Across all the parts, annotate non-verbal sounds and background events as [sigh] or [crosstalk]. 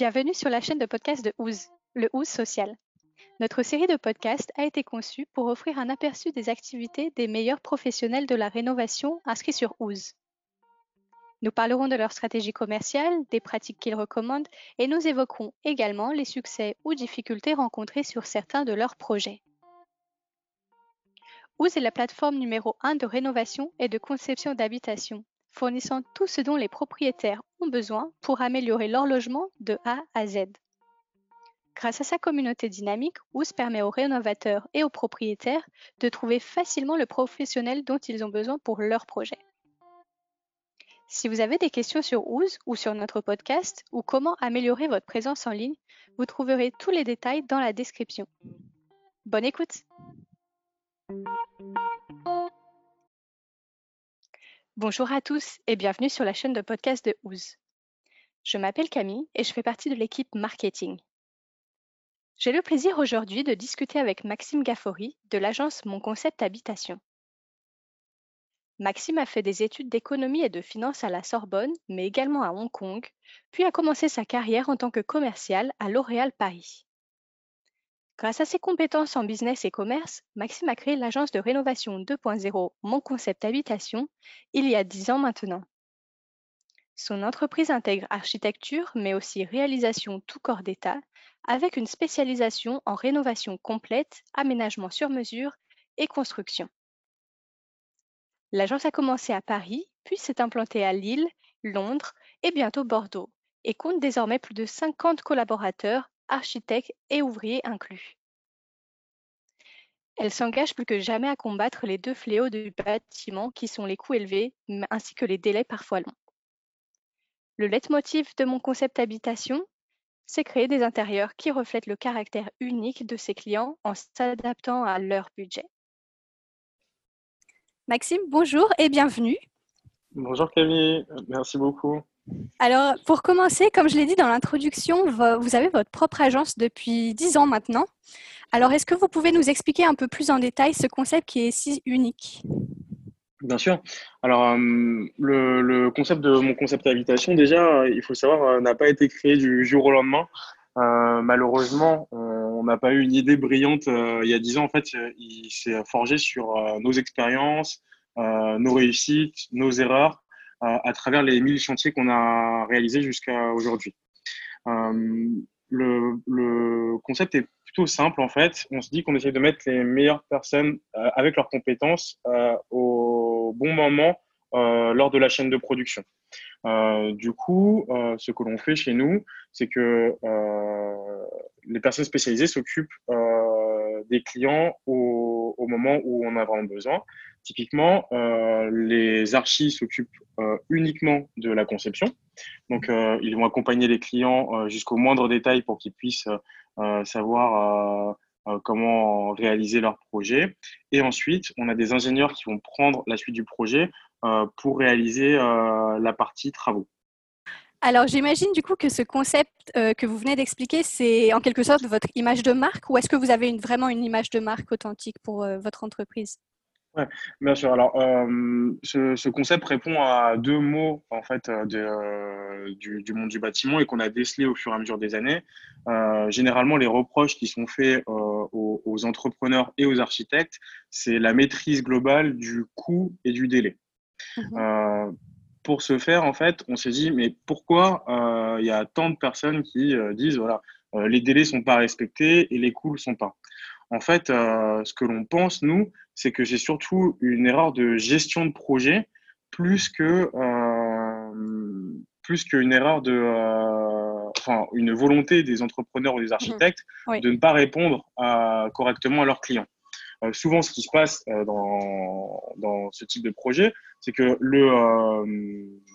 Bienvenue sur la chaîne de podcast de OUZ, le OUZ social. Notre série de podcasts a été conçue pour offrir un aperçu des activités des meilleurs professionnels de la rénovation inscrits sur OUZ. Nous parlerons de leur stratégie commerciale, des pratiques qu'ils recommandent et nous évoquerons également les succès ou difficultés rencontrés sur certains de leurs projets. OUZ est la plateforme numéro 1 de rénovation et de conception d'habitation fournissant tout ce dont les propriétaires ont besoin pour améliorer leur logement de A à Z. Grâce à sa communauté dynamique, OUS permet aux rénovateurs et aux propriétaires de trouver facilement le professionnel dont ils ont besoin pour leur projet. Si vous avez des questions sur OUS ou sur notre podcast ou comment améliorer votre présence en ligne, vous trouverez tous les détails dans la description. Bonne écoute Bonjour à tous et bienvenue sur la chaîne de podcast de OUZ. Je m'appelle Camille et je fais partie de l'équipe marketing. J'ai le plaisir aujourd'hui de discuter avec Maxime Gaffori de l'agence Mon Concept Habitation. Maxime a fait des études d'économie et de finance à la Sorbonne, mais également à Hong Kong, puis a commencé sa carrière en tant que commercial à L'Oréal Paris. Grâce à ses compétences en business et commerce, Maxime a créé l'agence de rénovation 2.0 Mon Concept Habitation il y a 10 ans maintenant. Son entreprise intègre architecture, mais aussi réalisation tout corps d'État, avec une spécialisation en rénovation complète, aménagement sur mesure et construction. L'agence a commencé à Paris, puis s'est implantée à Lille, Londres et bientôt Bordeaux, et compte désormais plus de 50 collaborateurs architectes et ouvriers inclus. Elle s'engage plus que jamais à combattre les deux fléaux du bâtiment qui sont les coûts élevés ainsi que les délais parfois longs. Le leitmotiv de mon concept habitation, c'est créer des intérieurs qui reflètent le caractère unique de ses clients en s'adaptant à leur budget. Maxime, bonjour et bienvenue. Bonjour Camille, merci beaucoup. Alors, pour commencer, comme je l'ai dit dans l'introduction, vous avez votre propre agence depuis 10 ans maintenant. Alors, est-ce que vous pouvez nous expliquer un peu plus en détail ce concept qui est si unique? Bien sûr. Alors, euh, le, concept de mon concept d'habitation, déjà, il faut savoir, euh, n'a pas été créé du jour au lendemain. Euh, malheureusement, on n'a pas eu une idée brillante il y a 10 ans. En fait, il s'est forgé sur nos expériences, nos réussites, nos erreurs à, travers les 1000 chantiers qu'on a réalisés jusqu'à aujourd'hui. Euh, le, concept est plutôt simple en fait. On se dit qu'on essaie de mettre les meilleures personnes euh, avec leurs compétences euh, au bon moment lors de la chaîne de production. du coup, ce que l'on fait chez nous, c'est que les personnes spécialisées s'occupent des clients au, moment où on a vraiment besoin. Typiquement, euh, les archis s'occupent euh, uniquement de la conception. Donc, euh, ils vont accompagner les clients jusqu'au moindre détail pour qu'ils puissent savoir comment réaliser leur projet. Et ensuite, on a des ingénieurs qui vont prendre la suite du projet pour réaliser la partie travaux. Alors, j'imagine du coup que ce concept que vous venez d'expliquer, c'est en quelque sorte votre image de marque ou est-ce que vous avez une, vraiment une image de marque authentique pour votre entreprise? Ouais, bien sûr. Alors, euh, ce, ce, concept répond à deux mots en fait euh, de, euh, du, du, monde du bâtiment et qu'on a décelé au fur et à mesure des années. Euh, généralement, les reproches qui sont faits aux, aux, entrepreneurs et aux architectes, c'est la maîtrise globale du coût et du délai. Mmh pour ce faire, en fait, on s'est dit mais pourquoi il y a tant de personnes qui disent voilà les délais sont pas respectés et les coûts ne sont pas. En fait, ce que l'on pense nous, c'est que j'ai surtout une erreur de gestion de projet plus que euh, plus qu'une erreur de euh, enfin une volonté des entrepreneurs ou des architectes mmh. de ne pas répondre correctement à leurs clients. Euh, souvent, ce qui se passe dans, dans ce type de projet, c'est que le,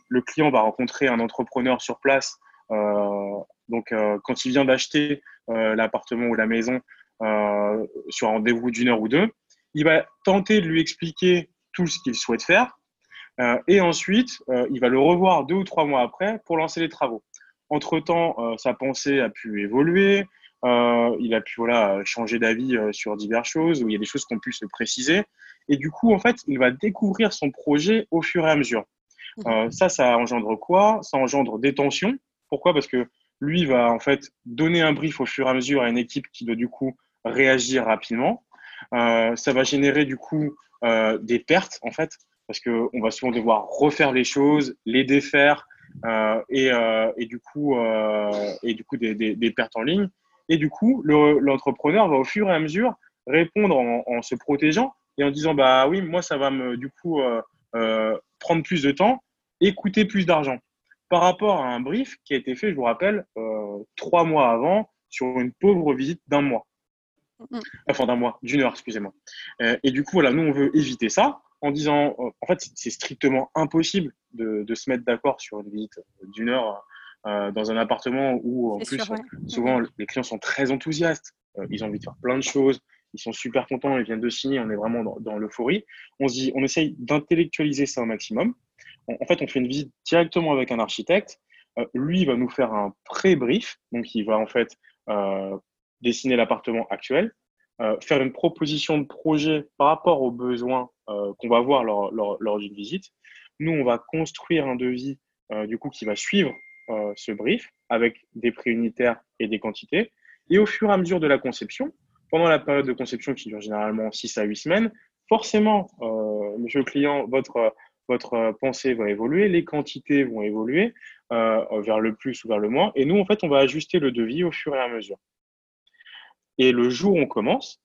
le client va rencontrer un entrepreneur sur place. donc, quand il vient d'acheter l'appartement ou la maison sur un rendez-vous d'une heure ou deux, il va tenter de lui expliquer tout ce qu'il souhaite faire. Euh, et ensuite, euh, il va le revoir deux ou trois mois après pour lancer les travaux. Entre-temps, euh, sa pensée a pu évoluer, il a pu voilà, changer d'avis sur diverses choses, où il y a des choses qu'on pu se préciser. Et du coup, en fait, il va découvrir son projet au fur et à mesure. Mmh. ça, ça engendre quoi? Ça engendre des tensions. Pourquoi? Parce que Lui va en fait donner un brief au fur et à mesure à une équipe qui doit du coup réagir rapidement. Euh, ça va générer du coup euh, des pertes en fait, parce qu'on va souvent devoir refaire les choses, les défaire euh, et, et, du coup, et du coup des, des, des, pertes en ligne. Et du coup, l'entrepreneur va au fur et à mesure répondre en, en, se protégeant et en disant bah oui, moi ça va me du coup prendre plus de temps et coûter plus d'argent par rapport à un brief qui a été fait, je vous rappelle, euh, trois mois avant sur une pauvre visite d'un mois. Enfin, d'un mois, d'une heure, excusez-moi. Euh, et du coup, voilà, nous, on veut éviter ça en disant, euh, en fait, c'est strictement impossible de, de se mettre d'accord sur une visite d'une heure dans un appartement où, en plus, souvent, les clients sont très enthousiastes. ils ont envie de faire plein de choses. Ils sont super contents, ils viennent de signer, on est vraiment dans, dans l'euphorie. On se dit, on essaye d'intellectualiser ça au maximum en fait, on fait une visite directement avec un architecte. Euh, lui, il va nous faire un pré-brief. Donc, il va en fait euh, dessiner l'appartement actuel, euh, faire une proposition de projet par rapport aux besoins qu'on va voir lors, lors, d'une visite. Nous, on va construire un devis du coup qui va suivre ce brief avec des prix unitaires et des quantités. Et au fur et à mesure de la conception, pendant la période de conception qui dure généralement 6 à 8 semaines, forcément, monsieur le client, votre votre euh, pensée va évoluer, les quantités vont évoluer euh, vers le plus ou vers le moins. Et nous, en fait, on va ajuster le devis au fur et à mesure. Et le jour où on commence,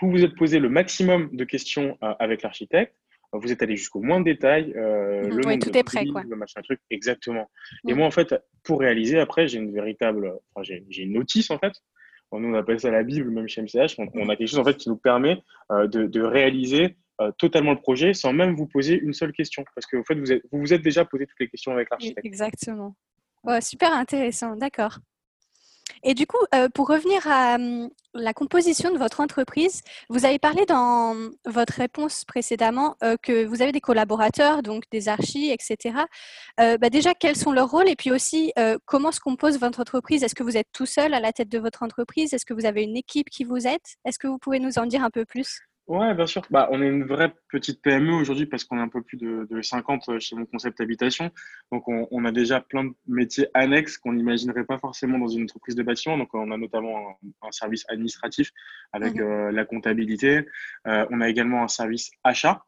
vous vous êtes posé le maximum de questions euh, avec l'architecte. Vous êtes allé jusqu'au moins de détails. le oui, tout est prêt, quoi. Le machin, truc, exactement. Et moi, en fait, pour réaliser, après, j'ai une véritable, enfin, j'ai une notice, en fait. Nous, on appelle ça la Bible, même chez MCH. On, a quelque chose, en fait, qui nous permet de, de réaliser euh, totalement le projet sans même vous poser une seule question. Parce que fait, vous, vous vous êtes déjà posé toutes les questions avec l'architecte. Exactement. super intéressant, d'accord. Et du coup, euh, pour revenir à hum, la composition de votre entreprise, vous avez parlé dans votre réponse précédemment euh, que vous avez des collaborateurs, donc des archis, etc. Bah déjà, quels sont leurs rôles? Et puis aussi, comment se compose votre entreprise? Est-ce que vous êtes tout seul à la tête de votre entreprise? Est-ce que vous avez une équipe qui vous aide? Est-ce que vous pouvez nous en dire un peu plus? Ouais, bien sûr. Bah, on est une vraie petite PME aujourd'hui parce qu'on est un peu plus de, de 50 euh, chez mon concept habitation. Donc, on, on, a déjà plein de métiers annexes qu'on n'imaginerait pas forcément dans une entreprise de bâtiment. Donc, on a notamment un, service administratif avec mmh euh, la comptabilité. Euh, on a également un service achat.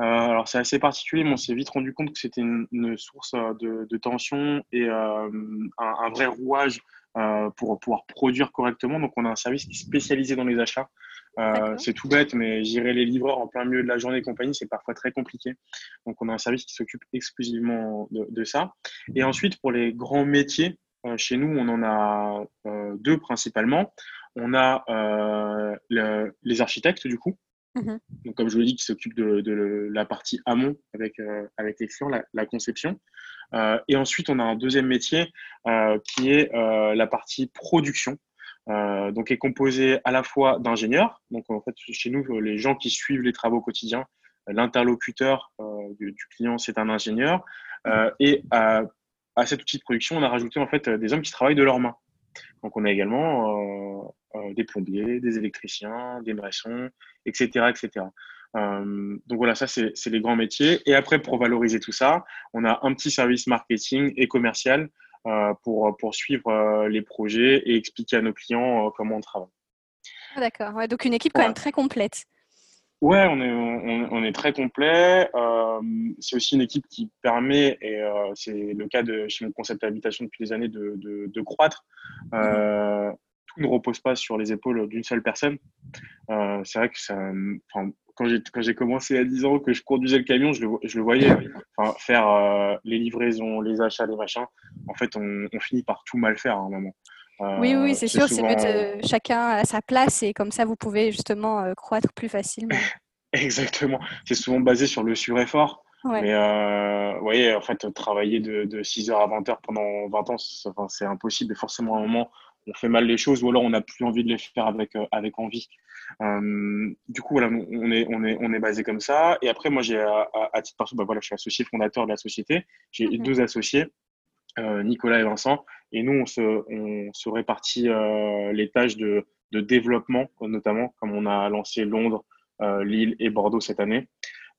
Euh, alors, c'est assez particulier, mais on s'est vite rendu compte que c'était une, une, source de, de tension et un, un, vrai rouage pour pouvoir produire correctement. Donc, on a un service qui est spécialisé dans les achats. Euh, c'est tout bête, mais gérer les livreurs en plein milieu de la journée et compagnie, c'est parfois très compliqué. Donc, on a un service qui s'occupe exclusivement de, ça. Et ensuite, pour les grands métiers, euh, chez nous, on en a euh, deux principalement. On a les architectes, du coup. Mmh Donc, comme je vous l'ai dit, qui s'occupent de, la partie amont avec, avec les clients, la, la conception. et ensuite, on a un deuxième métier qui est la partie production. Euh, donc est composé à la fois d'ingénieurs, donc en fait chez nous les gens qui suivent les travaux quotidiens, euh, l'interlocuteur euh, du, client c'est un ingénieur, et à, cet outil de production on a rajouté en fait des hommes qui travaillent de leurs mains. Donc on a également des plombiers, des électriciens, des maçons, etc., etc. donc voilà, ça c'est les grands métiers. Et après, pour valoriser tout ça, on a un petit service marketing et commercial pour, pour suivre euh, les projets et expliquer à nos clients euh, comment on travaille. Ah, d'accord, ouais, donc une équipe quand même très complète. Ouais, on est, on, est très complet. c'est aussi une équipe qui permet, et c'est le cas de chez mon concept d'habitation depuis des années, de, de, croître. Tout ne repose pas sur les épaules d'une seule personne. c'est vrai que ça, quand j'ai commencé à 10 ans, que je conduisais le camion, je le, je le voyais enfin, faire euh, les livraisons, les achats, les machins. En fait, on, finit par tout mal faire à un moment. Euh, oui, oui, c'est sûr, c'est mieux de chacun à sa place et comme ça, vous pouvez justement euh, croître plus facilement. [laughs] Exactement. C'est souvent basé sur le sureffort. Mais vous voyez, en fait, travailler de, de 6h à 20h pendant 20 ans, c'est impossible. Et forcément, à un moment, on fait mal les choses ou alors on n'a plus envie de les faire avec, avec envie. Euh, du coup, voilà, on est, on, est, on est basé comme ça. Et après, moi, j'ai à, titre perso, bah, voilà, je suis associé fondateur de la société. J'ai mhm. deux associés, euh, Nicolas et Vincent. Et nous, on se, on se répartit euh, les tâches de, de, développement, notamment, comme on a lancé Londres, Lille et Bordeaux cette année.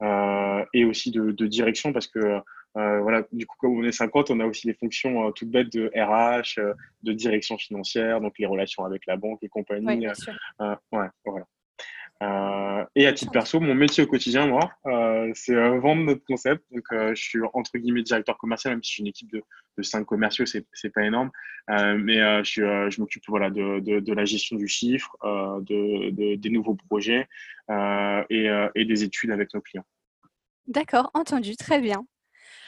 Et aussi de, de, direction parce que voilà, du coup, comme on est 50, on a aussi des fonctions toutes bêtes de RH, de direction financière, donc les relations avec la banque et compagnie. ouais, voilà. Euh, et à titre perso, mon métier au quotidien, moi, euh, c'est euh, vendre notre concept. Donc, je suis entre guillemets directeur commercial, même si je suis une équipe de, de cinq commerciaux, c'est c'est pas énorme. mais je, m'occupe voilà de, la gestion du chiffre, de, des nouveaux projets et, et des études avec nos clients. D'accord, entendu, très bien.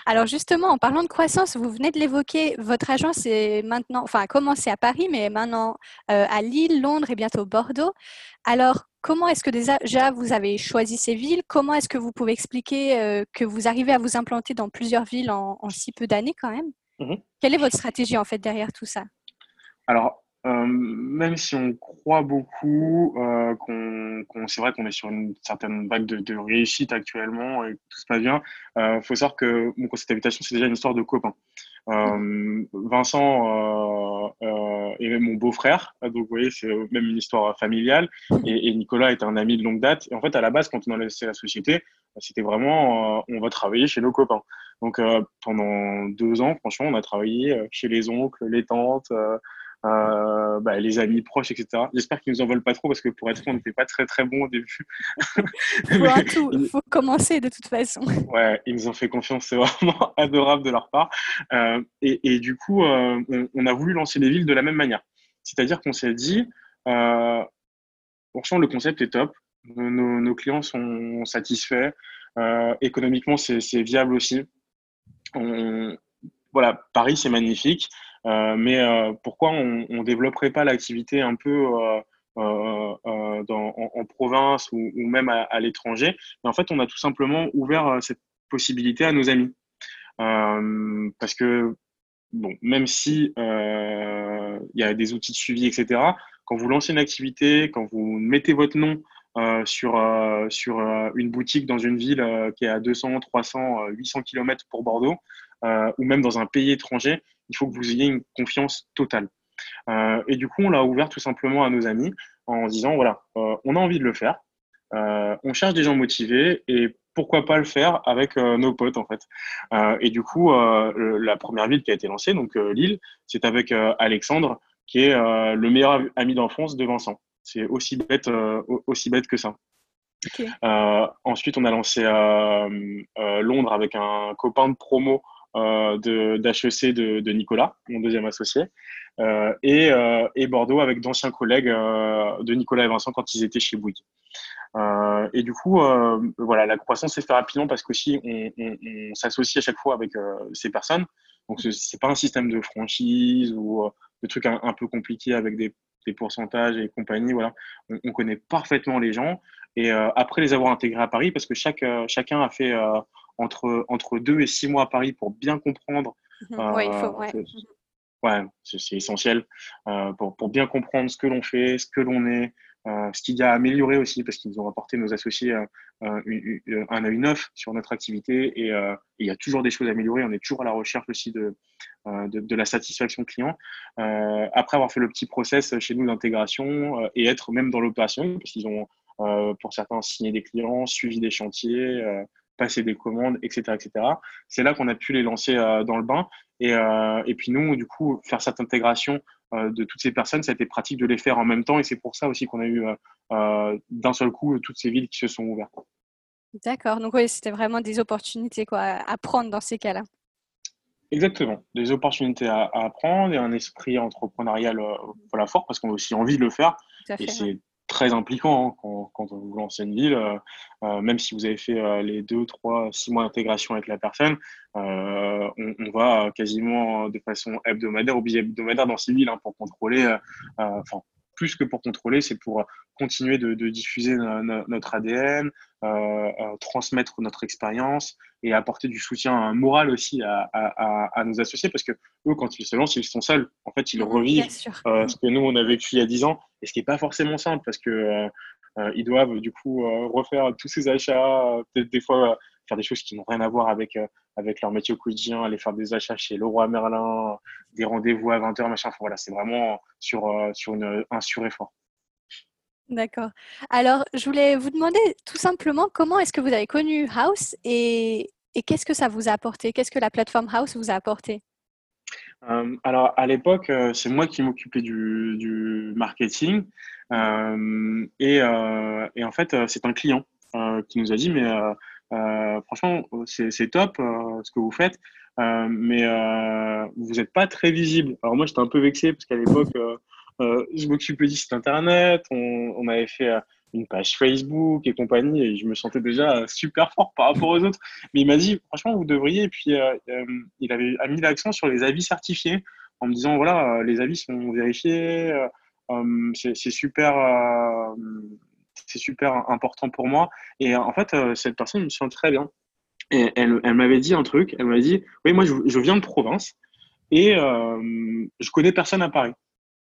Alors justement, en parlant de croissance, vous venez de l'évoquer, votre agence est maintenant, enfin, a commencé à Paris, mais maintenant à Lille, Londres et bientôt Bordeaux. Alors, Comment est-ce que déjà vous avez choisi ces villes? Comment est-ce que vous pouvez expliquer euh, que vous arrivez à vous implanter dans plusieurs villes en, si peu d'années quand même? Mmh Quelle est votre stratégie en fait derrière tout ça? Alors, euh, même si on croit beaucoup, euh, qu'on, c'est vrai qu'on est sur une certaine vague de, réussite actuellement et que tout se passe bien, il faut savoir que mon conseil d'habitation, c'est déjà une histoire de copains. Euh, Vincent euh, euh, est mon beau-frère, donc vous voyez, c'est même une histoire familiale. Et, et, Nicolas est un ami de longue date. Et en fait, à la base, quand on a laissé la société, c'était vraiment, on va travailler chez nos copains. Donc pendant deux ans, franchement, on a travaillé chez les oncles, les tantes, euh, bah, les amis proches, etc. J'espère qu'ils nous en veulent pas trop parce que pour être franc, on n'était pas très très bon au début. [laughs] Il faut, commencer de toute façon. Ouais, ils nous ont fait confiance, c'est vraiment [laughs] adorable de leur part. Euh, et, et, du coup, euh, on, a voulu lancer les villes de la même manière. C'est-à-dire qu'on s'est dit, euh, franchement, le concept est top, nos, nos clients sont satisfaits, économiquement, c'est viable aussi. On, voilà, Paris, c'est magnifique. Euh, mais euh, pourquoi on ne développerait pas l'activité un peu euh, en, province ou, même à, l'étranger? En fait, on a tout simplement ouvert cette possibilité à nos amis. parce que bon, même si il y a des outils de suivi, etc., quand vous lancez une activité, quand vous mettez votre nom sur, sur une boutique dans une ville qui est à 200, 300, 800 km pour Bordeaux, ou même dans un pays étranger, il faut que vous ayez une confiance totale. Euh, et du coup, on l'a ouvert tout simplement à nos amis en disant, voilà, euh, on a envie de le faire, euh, on cherche des gens motivés et pourquoi pas le faire avec nos potes en fait. et du coup, la première ville qui a été lancée, donc Lille, c'est avec Alexandre, qui est le meilleur ami d'enfance de Vincent. C'est aussi bête, aussi bête que ça. ensuite, on a lancé Londres avec un copain de promo d'HEC de, de, Nicolas, mon deuxième associé, euh, et, euh, et, Bordeaux avec d'anciens collègues de Nicolas et Vincent quand ils étaient chez Bouygues. et du coup, voilà, la croissance s'est fait rapidement parce qu'aussi on, on, s'associe à chaque fois avec ces personnes. Donc c'est pas un système de franchise ou de trucs un, peu compliqués avec des, des, pourcentages et compagnie. Voilà, on, connaît parfaitement les gens. Et après les avoir intégrés à Paris, parce que chaque, chacun a fait entre, entre deux et six mois à Paris pour bien comprendre. Mhm. oui, il faut, ouais. c'est essentiel euh, pour, pour, bien comprendre ce que l'on fait, ce que l'on est, euh, ce qu'il y a à améliorer aussi, parce qu'ils nous ont apporté, nos associés, euh, un œil neuf sur notre activité et, et, il y a toujours des choses à améliorer. On est toujours à la recherche aussi de, de, de, la satisfaction client. après avoir fait le petit process chez nous d'intégration et être même dans l'opération, parce qu'ils ont, pour certains, signé des clients, suivi des chantiers passer des commandes, etc. etc. C'est là qu'on a pu les lancer euh, dans le bain. Et, euh, et, puis nous, du coup, faire cette intégration euh, de toutes ces personnes, ça a été pratique de les faire en même temps. Et c'est pour ça aussi qu'on a eu d'un seul coup toutes ces villes qui se sont ouvertes. D'accord. Donc oui, c'était vraiment des opportunités quoi, à prendre dans ces cas-là. Exactement, des opportunités à, à, apprendre et un esprit entrepreneurial voilà, fort parce qu'on a aussi envie de le faire. Et c'est très impliquant hein, quand, quand, vous lancez une ville. Euh, euh, même si vous avez fait euh, les deux, trois, six mois d'intégration avec la personne, on, on, va quasiment de façon hebdomadaire ou bi-hebdomadaire dans ces villes hein, pour contrôler, enfin, plus que pour contrôler, c'est pour continuer de, de diffuser notre ADN, euh, euh, transmettre notre expérience et apporter du soutien moral aussi à, à, à, nos associés parce que eux, quand ils se lancent, ils sont seuls. En fait, ils revivent euh, ce que nous, on a vécu il y a 10 ans et ce qui n'est pas forcément simple parce que euh, ils doivent du coup refaire tous ces achats, peut-être des fois faire des choses qui n'ont rien à voir avec, avec leur métier au quotidien, aller faire des achats chez Leroy Merlin, des rendez-vous à 20h, machin. voilà, c'est vraiment sur, sur une, un sureffort. D'accord. Alors, je voulais vous demander tout simplement comment est-ce que vous avez connu House et, qu'est-ce que ça vous a apporté? Qu'est-ce que la plateforme House vous a apporté? Euh, alors, à l'époque, euh, c'est moi qui m'occupais du, marketing. Euh, et, en fait, c'est un client qui nous a dit, mais franchement, c'est top ce que vous faites, mais vous n'êtes pas très visible. Alors moi, j'étais un peu vexé parce qu'à l'époque, je m'occupais du site internet, on, avait fait une page Facebook et compagnie, et je me sentais déjà super fort par rapport aux autres. Mais il m'a dit, franchement, vous devriez. Et puis, euh, euh, il avait mis l'accent sur les avis certifiés en me disant, voilà, euh, les avis sont vérifiés, c'est super, c'est super important pour moi. Et en fait, cette personne me sent très bien. Et elle, elle m'avait dit un truc, elle m'a dit, oui, moi, je, je, viens de province et je connais personne à Paris.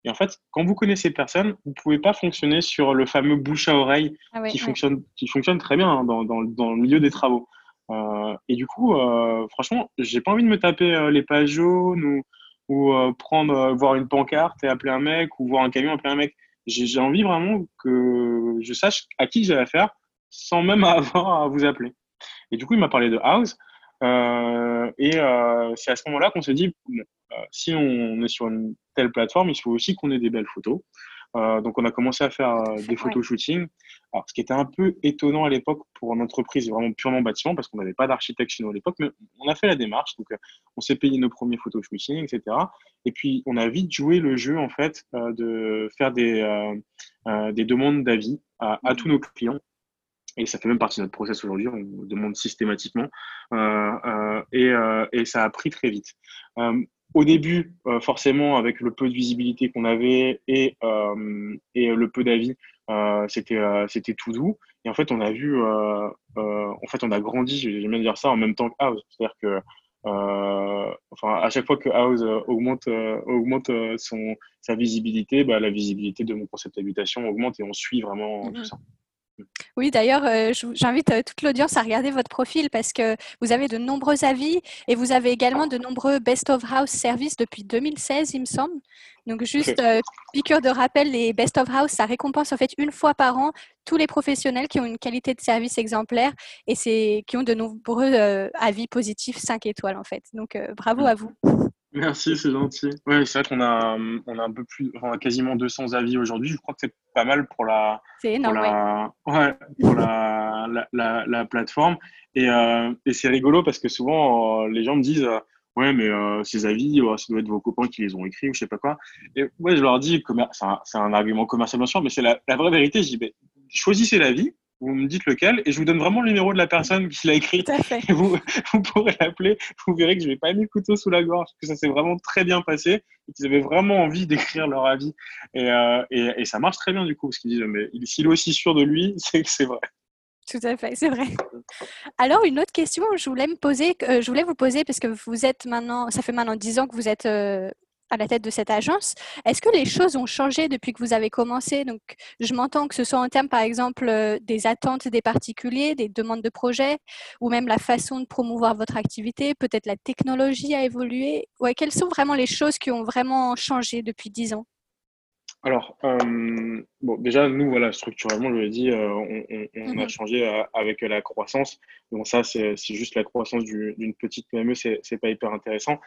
Et en fait, quand vous connaissez personne, vous ne pouvez pas fonctionner sur le fameux bouche à oreille ah qui, fonctionne, qui fonctionne très bien hein, dans, dans, dans, le milieu des travaux. Euh, et du coup, euh, franchement, j'ai pas envie de me taper euh, les pages jaunes ou, ou euh, prendre, voir une pancarte et appeler un mec ou voir un camion appeler un mec. J'ai envie vraiment que je sache à qui j'ai affaire sans même [laughs] avoir à vous appeler. Et du coup, il m'a parlé de House. et c'est à ce moment-là qu'on s'est dit, euh, si on est sur une telle plateforme, il faut aussi qu'on ait des belles photos. Euh, donc, on a commencé à faire euh, des photos shooting. Alors, ce qui était un peu étonnant à l'époque pour une entreprise vraiment purement bâtiment, parce qu'on n'avait pas d'architecte chez nous à l'époque, mais on a fait la démarche. Donc, on s'est payé nos premiers photos shooting, etc. Et puis, on a vite joué le jeu, en fait, de faire des, des demandes d'avis à, à, tous nos clients. Et ça fait même partie de notre process aujourd'hui, on demande systématiquement. et, et, ça a pris très vite au début, euh, forcément, avec le peu de visibilité qu'on avait et, euh, et le peu d'avis, euh, c'était c'était tout doux. Et en fait, on a vu, en fait, on a grandi, j'aime bien dire ça, en même temps que House. C'est-à-dire que, enfin, à chaque fois que House augmente, augmente son, sa visibilité, bah, la visibilité de mon concept d'habitation augmente et on suit vraiment tout mhm. ça. Oui, d'ailleurs, euh, j'invite euh, toute l'audience à regarder votre profil parce que vous avez de nombreux avis et vous avez également de nombreux Best of House services depuis 2016, il me semble. Donc, juste euh, piqûre de rappel, les Best of House, ça récompense en fait une fois par an tous les professionnels qui ont une qualité de service exemplaire et qui ont de nombreux avis positifs 5 étoiles en fait. Donc, bravo mmh. à vous. Merci, c'est gentil. Oui, c'est vrai qu'on a, on a un peu plus, on a quasiment 200 avis aujourd'hui. Je crois que c'est pas mal pour la, pour la, ouais, pour la, la, la, plateforme. Et, euh, et c'est rigolo parce que souvent, euh, les gens me disent, euh, ouais, mais ces avis, ça doit être vos copains qui les ont écrits ou je sais pas quoi. Et ouais, je leur dis, c'est un, un, argument commercial bien sûr, mais c'est la, vraie vérité. Je dis, choisissez l'avis vous me dites lequel, et je vous donne vraiment le numéro de la personne qui l'a écrit. Et vous, [laughs] vous pourrez l'appeler, vous verrez que je n'ai pas mis le couteau sous la gorge, que ça s'est vraiment très bien passé, et qu'ils avaient vraiment envie d'écrire leur avis. Et, euh, et, et, ça marche très bien du coup, parce qu'ils disent, mais s'il est aussi sûr de lui, [laughs] c'est que c'est vrai. Tout à fait, c'est vrai. Alors, une autre question, je voulais me poser, euh, je voulais vous poser, parce que vous êtes maintenant, ça fait maintenant dix ans que vous êtes euh, à la tête de cette agence. Est-ce que les choses ont changé depuis que vous avez commencé? Donc, je m'entends que ce soit en termes, par exemple, euh, des attentes des particuliers, des demandes de projets, ou même la façon de promouvoir votre activité. Peut-être la technologie a évolué. Ouais, quelles sont vraiment les choses qui ont vraiment changé depuis dix ans? Alors, euh, bon, déjà, nous, voilà, structurellement, je l'ai dit, euh, on, a mmh changé avec la croissance. Bon, ça, c'est juste la croissance d'une petite PME, c'est pas hyper intéressant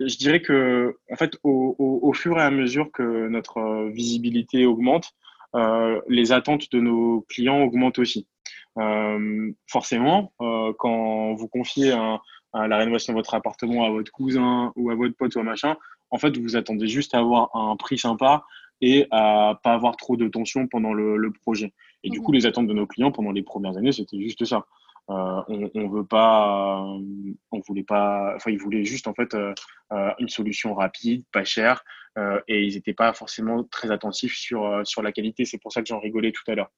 je dirais que, en fait, au, fur et à mesure que notre euh, visibilité augmente, euh, les attentes de nos clients augmentent aussi. Euh, forcément, quand vous confiez la rénovation de votre appartement à votre cousin ou à votre pote ou à machin, en fait, vous attendez juste à avoir un prix sympa et à pas avoir trop de tension pendant le, projet. Et du mmh coup, les attentes de nos clients pendant les premières années, c'était juste ça. Euh, on, on veut pas, on voulait pas, enfin ils voulaient juste en fait euh, euh, une solution rapide, pas chère, et ils n'étaient pas forcément très attentifs sur sur la qualité. C'est pour ça que j'en rigolais tout à l'heure.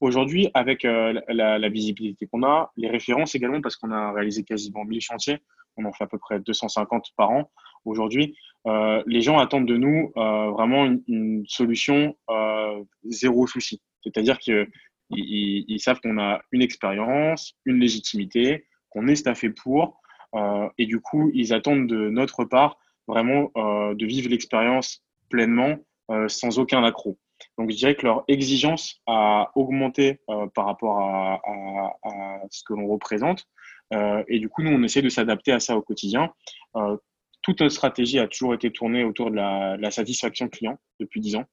Aujourd'hui, avec la, visibilité qu'on a, les références également, parce qu'on a réalisé quasiment 1000 chantiers, on en fait à peu près 250 par an aujourd'hui. les gens attendent de nous vraiment une, une solution zéro souci. C'est-à-dire que ils, savent qu'on a une expérience, une légitimité, qu'on est staffé pour. Euh, et du coup, ils attendent de notre part vraiment euh, de vivre l'expérience pleinement, euh, sans aucun accroc. Donc, je dirais que leur exigence a augmenté par rapport à, ce que l'on représente. et du coup, nous, on essaie de s'adapter à ça au quotidien. toute notre stratégie a toujours été tournée autour de la, de la satisfaction client depuis 10 ans.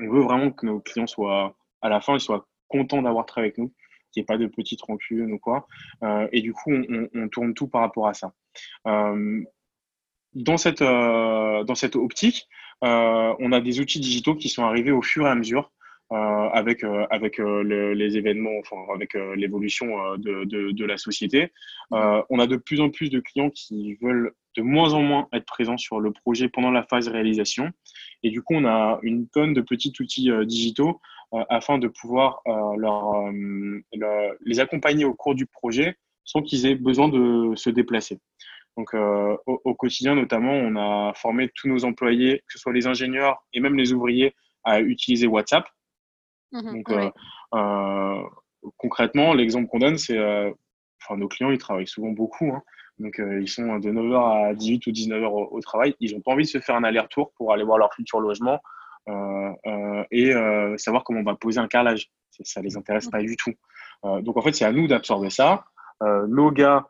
On veut vraiment que nos clients soient, à la fin, ils soient contents d'avoir travaillé avec nous qu'il n'y ait pas de petites rancunes ou quoi. Euh, et du coup, on, tourne tout par rapport à ça. Euh, dans, cette, euh, dans cette optique, on a des outils digitaux qui sont arrivés au fur et à mesure. avec, avec les événements, enfin, avec l'évolution de, de, la société. on a de plus en plus de clients qui veulent de moins en moins être présents sur le projet pendant la phase réalisation. Et du coup, on a une tonne de petits outils digitaux afin de pouvoir euh, leur, les accompagner au cours du projet sans qu'ils aient besoin de se déplacer. Donc, euh, au, quotidien, notamment, on a formé tous nos employés, que ce soit les ingénieurs et même les ouvriers, à utiliser WhatsApp. Mmh Donc, concrètement, l'exemple qu'on donne, c'est, enfin, nos clients, ils travaillent souvent beaucoup. Hein. Donc, ils sont de 9h à 18 ou 19h au, au travail. Ils n'ont pas envie de se faire un aller-retour pour aller voir leur futur logement euh, euh, et euh, savoir comment on va poser un carrelage. Ça les intéresse pas du tout. donc en fait, c'est à nous d'absorber ça. nos gars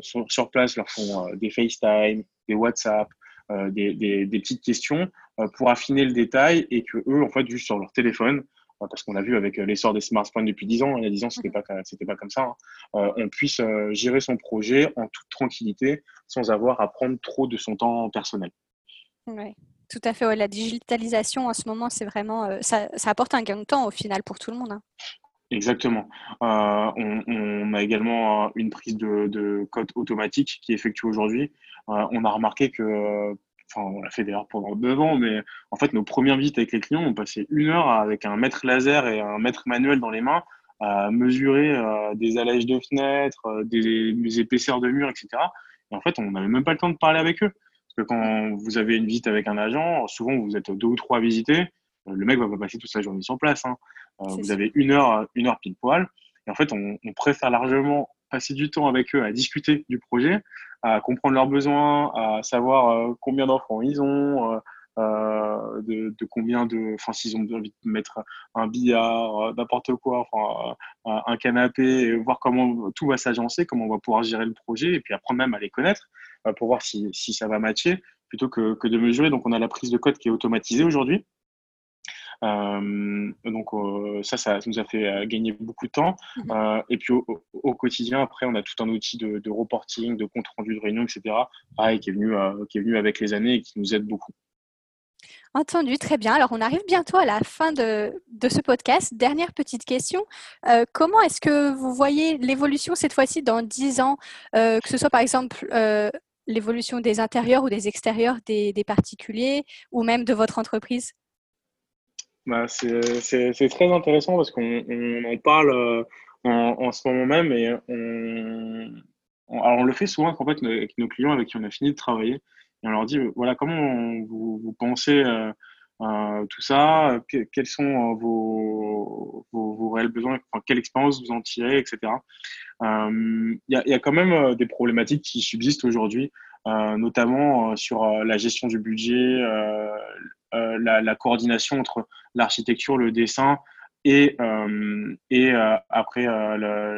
sur place leur font des FaceTime, des WhatsApp, des, des, des, petites questions pour affiner le détail et que eux, en fait, juste sur leur téléphone, parce qu'on a vu avec l'essor des smartphones depuis 10 ans, il y a 10 ans, c'était pas, c'était pas comme ça, hein, on puisse gérer son projet en toute tranquillité sans avoir à prendre trop de son temps personnel. Ouais. Tout à fait. La digitalisation en ce moment, c'est vraiment, euh, ça, apporte un gain de temps au final pour tout le monde. Hein. Exactement. Euh, on, a également une prise de, code automatique qui est effectuée aujourd'hui. Euh, on a remarqué que, enfin, on l'a fait d'ailleurs pendant deux ans, mais en fait, nos premières visites avec les clients, on passait une heure avec un mètre laser et un mètre manuel dans les mains à mesurer des allèges de fenêtres, des, des épaisseurs de murs, etc. Et en fait, on n'avait même pas le temps de parler avec eux quand vous avez une visite avec un agent, souvent vous êtes deux ou trois visités, euh, le mec va pas passer toute sa journée sur place. Hein. Euh, vous avez une heure, une heure pile poil. Et en fait, on, préfère largement passer du temps avec eux à discuter du projet, à comprendre leurs besoins, à savoir euh, combien d'enfants ils ont, de, combien de, enfin s'ils ont envie de mettre un billard, n'importe quoi, enfin un canapé, voir comment tout va s'agencer, comment on va pouvoir gérer le projet, et puis apprendre même à les connaître. Euh, pour voir si, si, ça va matcher, plutôt que, que, de mesurer. Donc, on a la prise de code qui est automatisée aujourd'hui. Euh, donc euh, ça, ça nous a fait gagner beaucoup de temps. Mhm. et puis au, quotidien, après, on a tout un outil de, de reporting, de compte rendu de réunion, etc. Pareil, qui est venu, qui est venu avec les années et qui nous aide beaucoup. Entendu, très bien. Alors, on arrive bientôt à la fin de, de ce podcast. Dernière petite question. comment est-ce que vous voyez l'évolution cette fois-ci dans 10 ans, que ce soit par exemple l'évolution des intérieurs ou des extérieurs des, particuliers ou même de votre entreprise? Bah, C'est très intéressant parce qu'on en parle euh, en, ce moment même et on, on le fait souvent en fait, avec nos clients avec qui on a fini de travailler. Et on leur dit, voilà, comment vous, pensez euh, euh, tout ça Quels sont vos, vos, réels besoins Quelle expérience vous en tirez, etc. Il y, y, a quand même des problématiques qui subsistent aujourd'hui. Euh, notamment euh, sur euh, la gestion du budget, la, coordination entre l'architecture, le dessin et, et après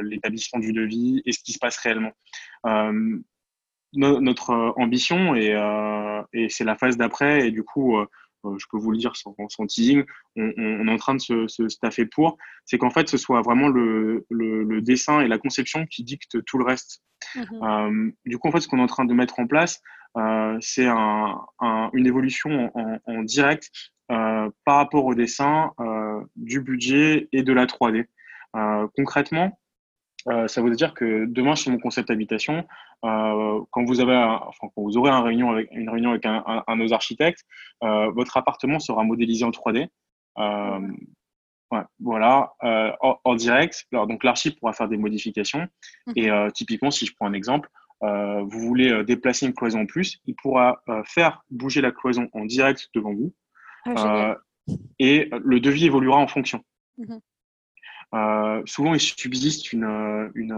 l'établissement du devis et ce qui se passe réellement. notre ambition, et, et c'est la phase d'après, et du coup, je peux vous le dire sans, sans teasing, on, on, est en train de se, se staffer pour, c'est qu'en fait, ce soit vraiment le, le, le, dessin et la conception qui dictent tout le reste. Mmh euh, du coup, en fait, ce qu'on est en train de mettre en place, euh, c'est un, une évolution en, direct euh, par rapport au dessin, du budget et de la 3D. concrètement, ça veut dire que demain, sur mon concept habitation, quand vous avez, enfin, quand vous aurez une réunion avec, une réunion avec un, un, nos architectes, votre appartement sera modélisé en 3D. Mmh voilà, euh, en, direct. Alors, donc, l'archi pourra faire des modifications. Mhm. Et euh, typiquement, si je prends un exemple, euh, vous voulez déplacer une cloison en plus, il pourra faire bouger la cloison en direct devant vous. Ah, et le devis évoluera en fonction. Mhm. souvent, il subsiste une, une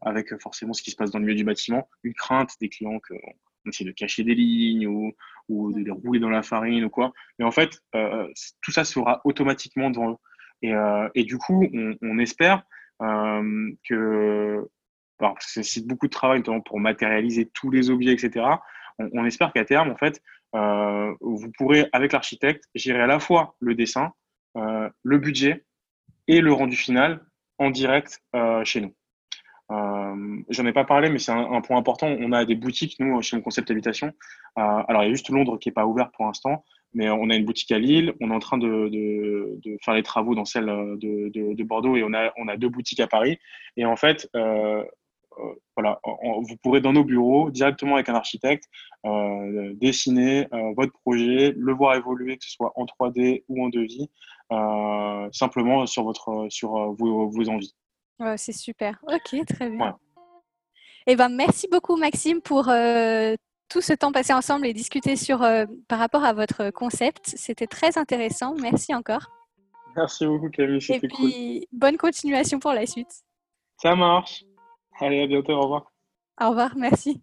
avec forcément ce qui se passe dans le milieu du bâtiment, une crainte des clients qu'on essaie de cacher des lignes ou, ou de les rouler dans la farine ou quoi. Mais en fait, tout ça sera automatiquement dans eux. Et, et du coup, on, on espère que alors, ça nécessite beaucoup de travail, notamment pour matérialiser tous les objets, etc. On, espère qu'à terme, en fait, euh, vous pourrez, avec l'architecte, gérer à la fois le dessin, euh, le budget et le rendu final en direct euh, chez nous. J'en ai pas parlé, mais c'est un, point important. On a des boutiques, nous, chez mon concept habitation. alors, il y a juste Londres qui n'est pas ouvert pour l'instant, mais on a une boutique à Lille. On est en train de, faire les travaux dans celle de, de, Bordeaux et on a, deux boutiques à Paris. Et en fait, euh, voilà, vous pourrez dans nos bureaux directement avec un architecte euh, dessiner euh, votre projet, le voir évoluer, que ce soit en 3D ou en 2D, simplement sur votre sur vos, envies. c'est super. Ok, très bien. Et eh ben, merci beaucoup Maxime pour tout ce temps passé ensemble et discuter sur, par rapport à votre concept. C'était très intéressant. Merci encore. Merci beaucoup Camille, c'était cool. Bonne continuation pour la suite. Ça marche. Allez, à bientôt, au revoir. Au revoir, merci.